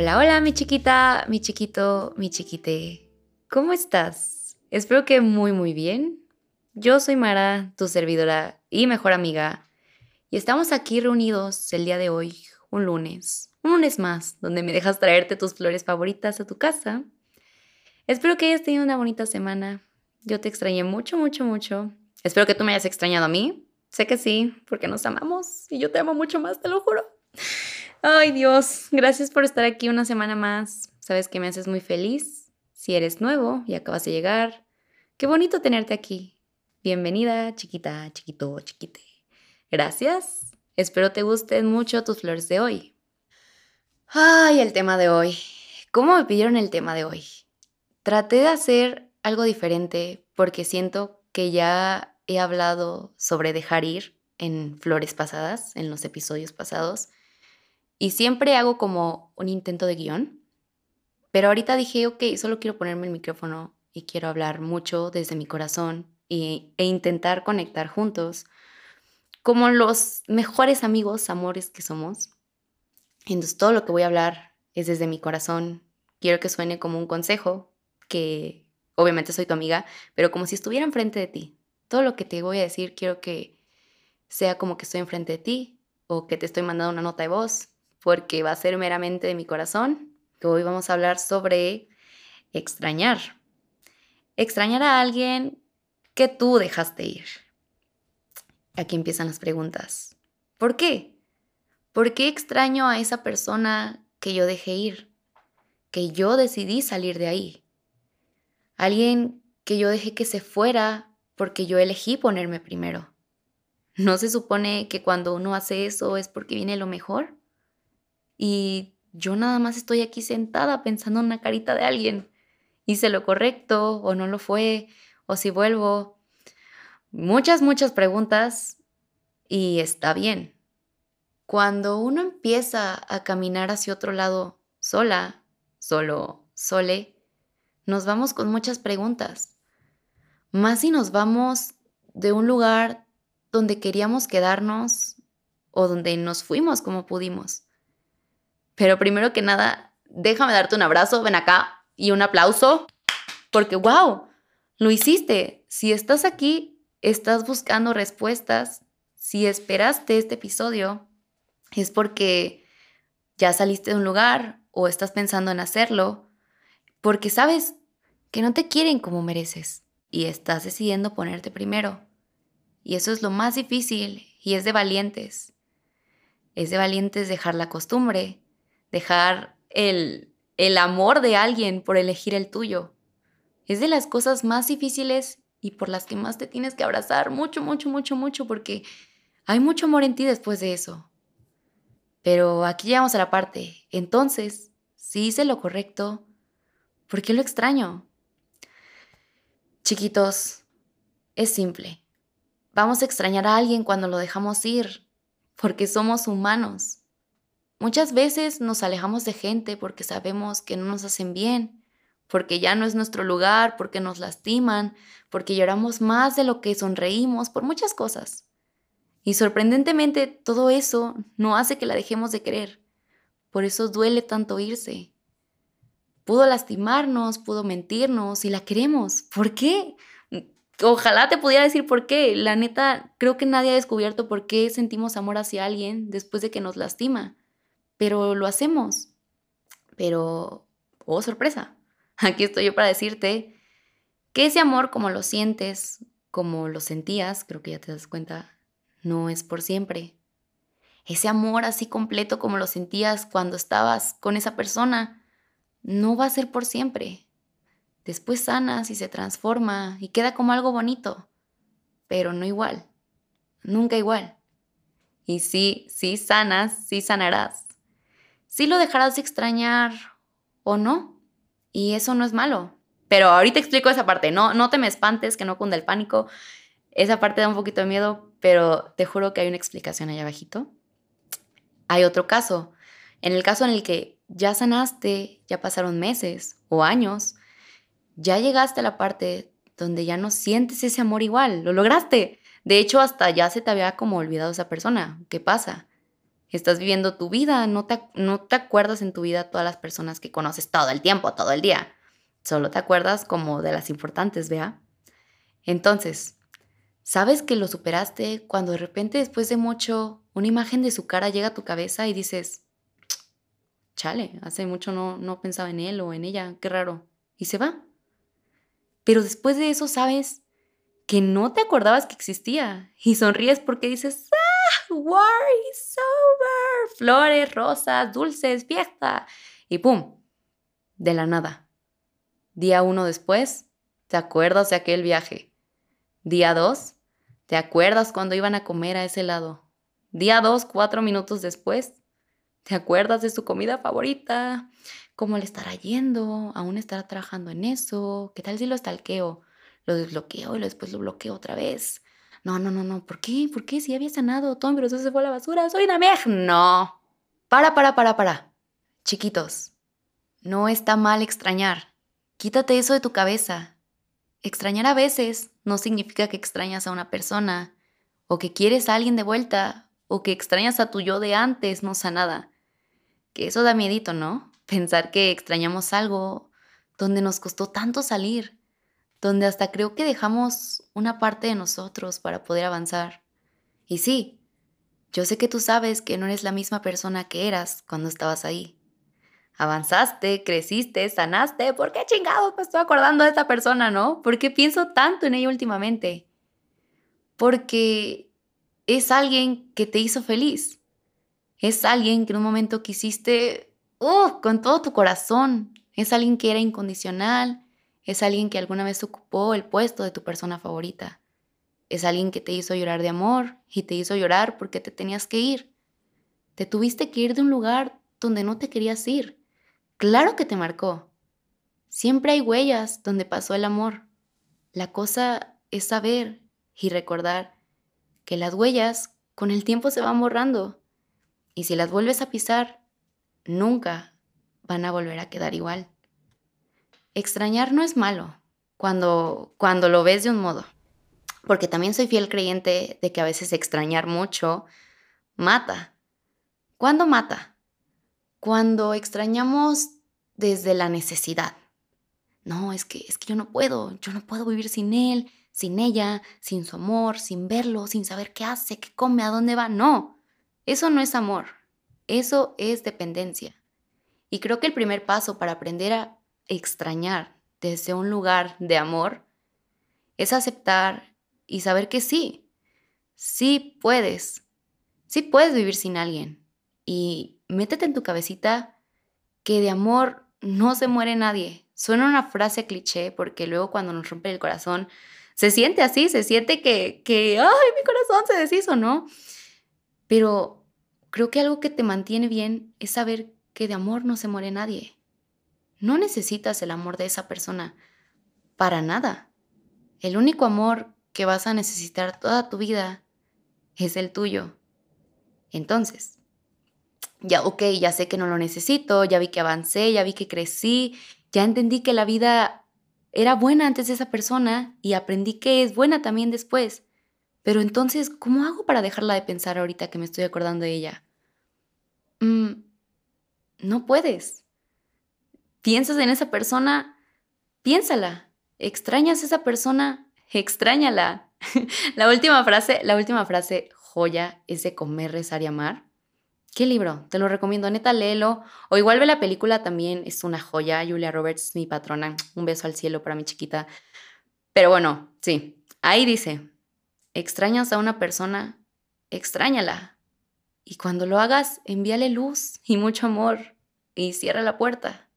Hola, hola, mi chiquita, mi chiquito, mi chiquite. ¿Cómo estás? Espero que muy, muy bien. Yo soy Mara, tu servidora y mejor amiga, y estamos aquí reunidos el día de hoy, un lunes, un lunes más, donde me dejas traerte tus flores favoritas a tu casa. Espero que hayas tenido una bonita semana. Yo te extrañé mucho, mucho, mucho. Espero que tú me hayas extrañado a mí. Sé que sí, porque nos amamos y yo te amo mucho más, te lo juro. Ay Dios, gracias por estar aquí una semana más. Sabes que me haces muy feliz. Si eres nuevo y acabas de llegar, qué bonito tenerte aquí. Bienvenida, chiquita, chiquito, chiquite. Gracias. Espero te gusten mucho tus flores de hoy. Ay, el tema de hoy. ¿Cómo me pidieron el tema de hoy? Traté de hacer algo diferente porque siento que ya he hablado sobre dejar ir en flores pasadas, en los episodios pasados y siempre hago como un intento de guion. Pero ahorita dije, ok, solo quiero ponerme el micrófono y quiero hablar mucho desde mi corazón e intentar conectar juntos como los mejores amigos, amores que somos. Entonces todo lo que voy a hablar es desde mi corazón. Quiero que suene como un consejo, que obviamente soy tu amiga, pero como si estuviera enfrente de ti. Todo lo que te voy a decir quiero que sea como que estoy enfrente de ti o que te estoy mandando una nota de voz porque va a ser meramente de mi corazón, que hoy vamos a hablar sobre extrañar. Extrañar a alguien que tú dejaste ir. Aquí empiezan las preguntas. ¿Por qué? ¿Por qué extraño a esa persona que yo dejé ir? Que yo decidí salir de ahí. Alguien que yo dejé que se fuera porque yo elegí ponerme primero. ¿No se supone que cuando uno hace eso es porque viene lo mejor? Y yo nada más estoy aquí sentada pensando en una carita de alguien. ¿Hice lo correcto o no lo fue? ¿O si vuelvo? Muchas, muchas preguntas y está bien. Cuando uno empieza a caminar hacia otro lado sola, solo, sole, nos vamos con muchas preguntas. Más si nos vamos de un lugar donde queríamos quedarnos o donde nos fuimos como pudimos. Pero primero que nada, déjame darte un abrazo, ven acá y un aplauso, porque wow, lo hiciste. Si estás aquí, estás buscando respuestas. Si esperaste este episodio, es porque ya saliste de un lugar o estás pensando en hacerlo, porque sabes que no te quieren como mereces y estás decidiendo ponerte primero. Y eso es lo más difícil y es de valientes. Es de valientes dejar la costumbre, dejar el, el amor de alguien por elegir el tuyo. Es de las cosas más difíciles y por las que más te tienes que abrazar mucho, mucho, mucho, mucho, porque hay mucho amor en ti después de eso. Pero aquí llegamos a la parte. Entonces, si hice lo correcto, ¿por qué lo extraño? Chiquitos, es simple. Vamos a extrañar a alguien cuando lo dejamos ir, porque somos humanos. Muchas veces nos alejamos de gente porque sabemos que no nos hacen bien, porque ya no es nuestro lugar, porque nos lastiman, porque lloramos más de lo que sonreímos, por muchas cosas. Y sorprendentemente todo eso no hace que la dejemos de querer. Por eso duele tanto irse. Pudo lastimarnos, pudo mentirnos y la queremos. ¿Por qué? Ojalá te pudiera decir por qué. La neta, creo que nadie ha descubierto por qué sentimos amor hacia alguien después de que nos lastima pero lo hacemos. Pero, oh sorpresa, aquí estoy yo para decirte que ese amor como lo sientes, como lo sentías, creo que ya te das cuenta, no es por siempre. Ese amor así completo como lo sentías cuando estabas con esa persona, no va a ser por siempre. Después sanas y se transforma y queda como algo bonito, pero no igual, nunca igual. Y sí, sí sanas, sí sanarás, sí lo dejarás de extrañar o no. Y eso no es malo. Pero ahorita explico esa parte. No, no te me espantes, que no cunda el pánico. Esa parte da un poquito de miedo, pero te juro que hay una explicación allá abajito. Hay otro caso. En el caso en el que ya sanaste, ya pasaron meses o años, ya llegaste a la parte donde ya no sientes ese amor igual, lo lograste. De hecho, hasta ya se te había como olvidado esa persona. ¿Qué pasa? Estás viviendo tu vida, no te, no te acuerdas en tu vida todas las personas que conoces todo el tiempo, todo el día. Solo te acuerdas como de las importantes, vea. Entonces, ¿sabes que lo superaste cuando de repente después de mucho una imagen de su cara llega a tu cabeza y dices, chale, hace mucho no, no pensaba en él o en ella, qué raro, y se va? Pero después de eso sabes que no te acordabas que existía y sonríes porque dices, War is over. Flores, rosas, dulces, fiesta. Y ¡pum! De la nada. Día uno después, te acuerdas de aquel viaje. Día dos, te acuerdas cuando iban a comer a ese lado. Día dos, cuatro minutos después, te acuerdas de su comida favorita. ¿Cómo le estará yendo? ¿Aún estará trabajando en eso? ¿Qué tal si lo estalqueo? Lo desbloqueo y después lo bloqueo otra vez. No, no, no, no. ¿Por qué? ¿Por qué? Si había sanado, Tom, pero eso se fue a la basura. Soy una mej. No. Para, para, para, para. Chiquitos, no está mal extrañar. Quítate eso de tu cabeza. Extrañar a veces no significa que extrañas a una persona, o que quieres a alguien de vuelta, o que extrañas a tu yo de antes no sanada. Que eso da miedito, ¿no? Pensar que extrañamos algo donde nos costó tanto salir, donde hasta creo que dejamos una parte de nosotros para poder avanzar. Y sí, yo sé que tú sabes que no eres la misma persona que eras cuando estabas ahí avanzaste, creciste, sanaste. ¿Por qué chingados me estoy acordando de esta persona, no? ¿Por qué pienso tanto en ella últimamente? Porque es alguien que te hizo feliz. Es alguien que en un momento quisiste uh, con todo tu corazón. Es alguien que era incondicional. Es alguien que alguna vez ocupó el puesto de tu persona favorita. Es alguien que te hizo llorar de amor y te hizo llorar porque te tenías que ir. Te tuviste que ir de un lugar donde no te querías ir. Claro que te marcó. Siempre hay huellas donde pasó el amor. La cosa es saber y recordar que las huellas con el tiempo se van borrando y si las vuelves a pisar, nunca van a volver a quedar igual. Extrañar no es malo cuando, cuando lo ves de un modo, porque también soy fiel creyente de que a veces extrañar mucho mata. ¿Cuándo mata? cuando extrañamos desde la necesidad. No, es que es que yo no puedo, yo no puedo vivir sin él, sin ella, sin su amor, sin verlo, sin saber qué hace, qué come, a dónde va. No, eso no es amor. Eso es dependencia. Y creo que el primer paso para aprender a extrañar desde un lugar de amor es aceptar y saber que sí, sí puedes, sí puedes vivir sin alguien. Y métete en tu cabecita que de amor no se muere nadie. Suena una frase cliché porque luego cuando nos rompe el corazón se siente así, se siente que, que, ay, mi corazón se deshizo, ¿no? Pero creo que algo que te mantiene bien es saber que de amor no se muere nadie. No necesitas el amor de esa persona para nada. El único amor que vas a necesitar toda tu vida es el tuyo. Entonces, ya, ok, ya sé que no lo necesito, ya vi que avancé, ya vi que crecí, ya entendí que la vida era buena antes de esa persona y aprendí que es buena también después. Pero entonces, ¿cómo hago para dejarla de pensar ahorita que me estoy acordando de ella? Mm, no puedes. Piensas en esa persona, piénsala. Extrañas a esa persona, extrañala. la última frase, la última frase joya es de comer, rezar y amar. ¿Qué libro? Te lo recomiendo, neta, léelo. O igual ve la película también, es una joya. Julia Roberts, mi patrona. Un beso al cielo para mi chiquita. Pero bueno, sí, ahí dice, extrañas a una persona, extrañala. Y cuando lo hagas, envíale luz y mucho amor y cierra la puerta.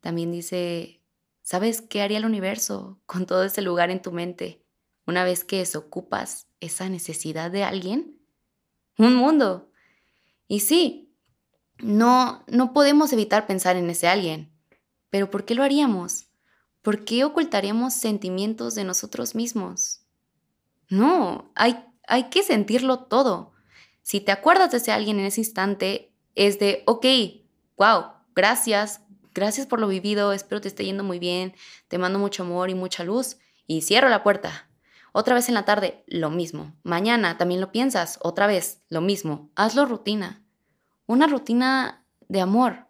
También dice, ¿sabes qué haría el universo con todo ese lugar en tu mente una vez que desocupas esa necesidad de alguien? Un mundo y sí, no, no podemos evitar pensar en ese alguien. Pero ¿por qué lo haríamos? ¿Por qué ocultaríamos sentimientos de nosotros mismos? No, hay, hay que sentirlo todo. Si te acuerdas de ese alguien en ese instante, es de, ok, wow, gracias, gracias por lo vivido, espero te esté yendo muy bien, te mando mucho amor y mucha luz y cierro la puerta. Otra vez en la tarde, lo mismo. Mañana también lo piensas, otra vez, lo mismo. Hazlo rutina. Una rutina de amor.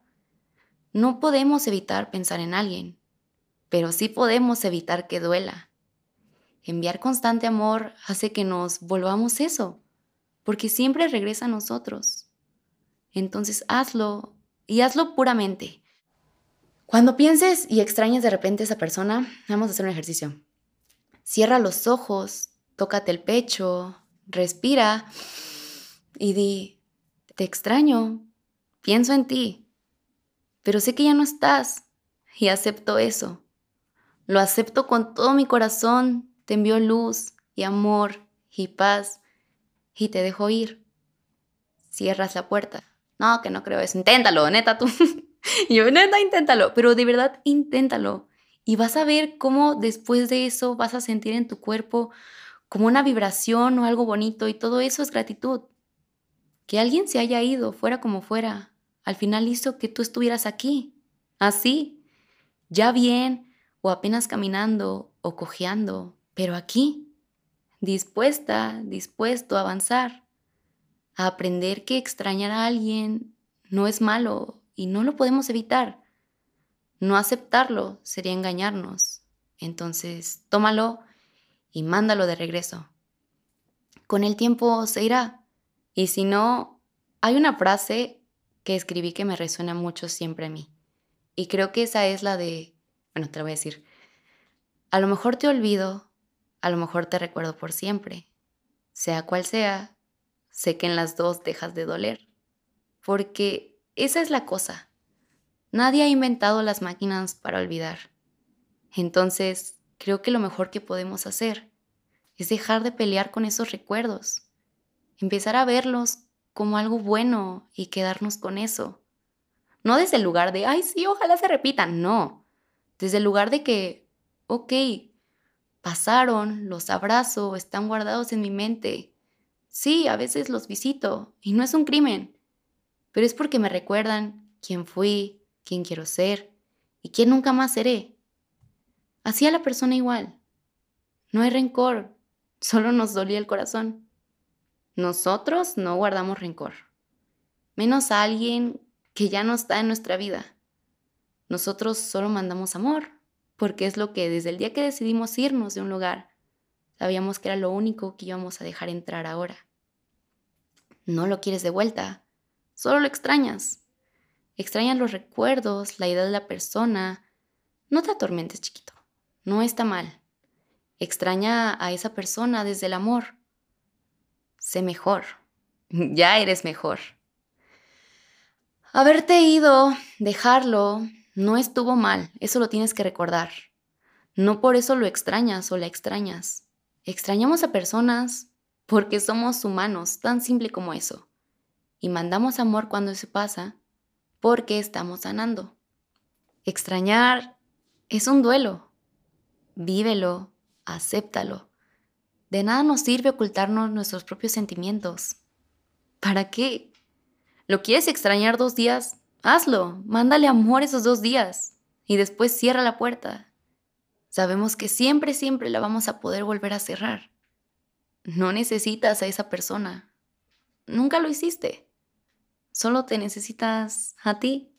No podemos evitar pensar en alguien, pero sí podemos evitar que duela. Enviar constante amor hace que nos volvamos eso, porque siempre regresa a nosotros. Entonces hazlo y hazlo puramente. Cuando pienses y extrañes de repente a esa persona, vamos a hacer un ejercicio. Cierra los ojos, tócate el pecho, respira y di, te extraño, pienso en ti, pero sé que ya no estás y acepto eso. Lo acepto con todo mi corazón, te envío luz y amor y paz y te dejo ir. Cierras la puerta. No, que no creo eso. Inténtalo, neta tú. yo, neta, inténtalo. Pero de verdad, inténtalo. Y vas a ver cómo después de eso vas a sentir en tu cuerpo como una vibración o algo bonito y todo eso es gratitud. Que alguien se haya ido, fuera como fuera, al final hizo que tú estuvieras aquí, así, ya bien o apenas caminando o cojeando, pero aquí, dispuesta, dispuesto a avanzar, a aprender que extrañar a alguien no es malo y no lo podemos evitar. No aceptarlo sería engañarnos. Entonces, tómalo y mándalo de regreso. Con el tiempo se irá. Y si no, hay una frase que escribí que me resuena mucho siempre a mí. Y creo que esa es la de, bueno, te lo voy a decir. A lo mejor te olvido, a lo mejor te recuerdo por siempre. Sea cual sea, sé que en las dos dejas de doler. Porque esa es la cosa. Nadie ha inventado las máquinas para olvidar. Entonces, creo que lo mejor que podemos hacer es dejar de pelear con esos recuerdos, empezar a verlos como algo bueno y quedarnos con eso. No desde el lugar de, ay, sí, ojalá se repitan, no, desde el lugar de que, ok, pasaron, los abrazo, están guardados en mi mente. Sí, a veces los visito y no es un crimen, pero es porque me recuerdan quién fui, quién quiero ser y quién nunca más seré. Así a la persona igual. No hay rencor, solo nos dolía el corazón. Nosotros no guardamos rencor, menos a alguien que ya no está en nuestra vida. Nosotros solo mandamos amor, porque es lo que desde el día que decidimos irnos de un lugar, sabíamos que era lo único que íbamos a dejar entrar ahora. No lo quieres de vuelta, solo lo extrañas. Extrañas los recuerdos, la idea de la persona. No te atormentes, chiquito. No está mal. Extraña a esa persona desde el amor. Sé mejor. Ya eres mejor. Haberte ido, dejarlo, no estuvo mal. Eso lo tienes que recordar. No por eso lo extrañas o la extrañas. Extrañamos a personas porque somos humanos, tan simple como eso. Y mandamos amor cuando se pasa porque estamos sanando. Extrañar es un duelo. Vívelo, acéptalo. De nada nos sirve ocultarnos nuestros propios sentimientos. ¿Para qué? ¿Lo quieres extrañar dos días? Hazlo, mándale amor esos dos días y después cierra la puerta. Sabemos que siempre, siempre la vamos a poder volver a cerrar. No necesitas a esa persona. Nunca lo hiciste. Solo te necesitas a ti.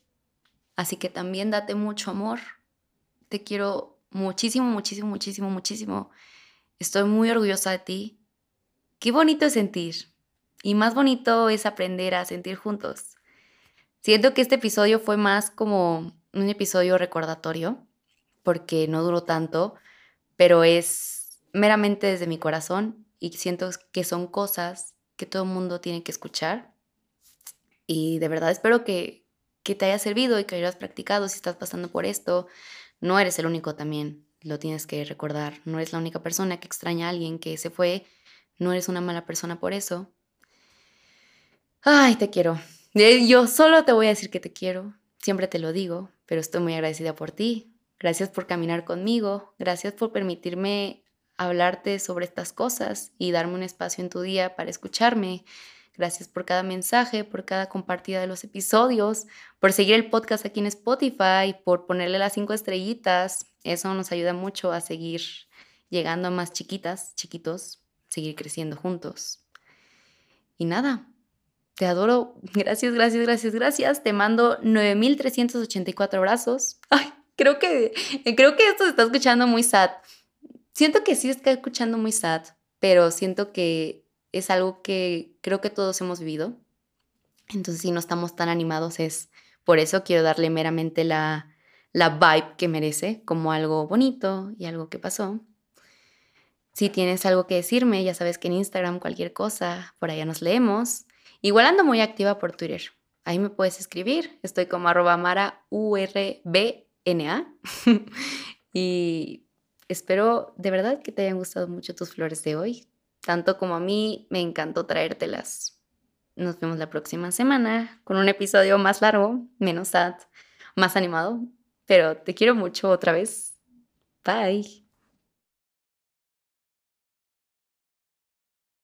Así que también date mucho amor. Te quiero muchísimo, muchísimo, muchísimo, muchísimo. Estoy muy orgullosa de ti. Qué bonito es sentir. Y más bonito es aprender a sentir juntos. Siento que este episodio fue más como un episodio recordatorio, porque no duró tanto, pero es meramente desde mi corazón y siento que son cosas que todo el mundo tiene que escuchar y de verdad espero que, te haya servido y que hayas practicado si estás pasando por esto. No eres el único también, lo tienes que recordar. No eres la única persona que extraña a alguien que se fue. No eres una mala persona por eso. Ay, te quiero. Eh, yo solo te voy a decir que te quiero. Siempre te lo digo, pero estoy muy agradecida por ti. Gracias por caminar conmigo. Gracias por permitirme hablarte sobre estas cosas y darme un espacio en tu día para escucharme. Gracias por cada mensaje, por cada compartida de los episodios, por seguir el podcast aquí en Spotify, por ponerle las cinco estrellitas. Eso nos ayuda mucho a seguir llegando a más chiquitas, chiquitos, seguir creciendo juntos. Y nada, te adoro. Gracias, gracias, gracias, gracias. Te mando 9384 abrazos. Ay, creo que creo que esto se está escuchando muy sad. Siento que sí está escuchando muy sad, pero siento que es algo que creo que todos hemos vivido. Entonces, si no estamos tan animados es por eso quiero darle meramente la la vibe que merece como algo bonito y algo que pasó. Si tienes algo que decirme, ya sabes que en Instagram cualquier cosa, por allá nos leemos. Igual ando muy activa por Twitter. Ahí me puedes escribir. Estoy como arroba mara urbna. y espero de verdad que te hayan gustado mucho tus flores de hoy. Tanto como a mí, me encantó traértelas. Nos vemos la próxima semana con un episodio más largo, menos sad, más animado. Pero te quiero mucho otra vez. Bye.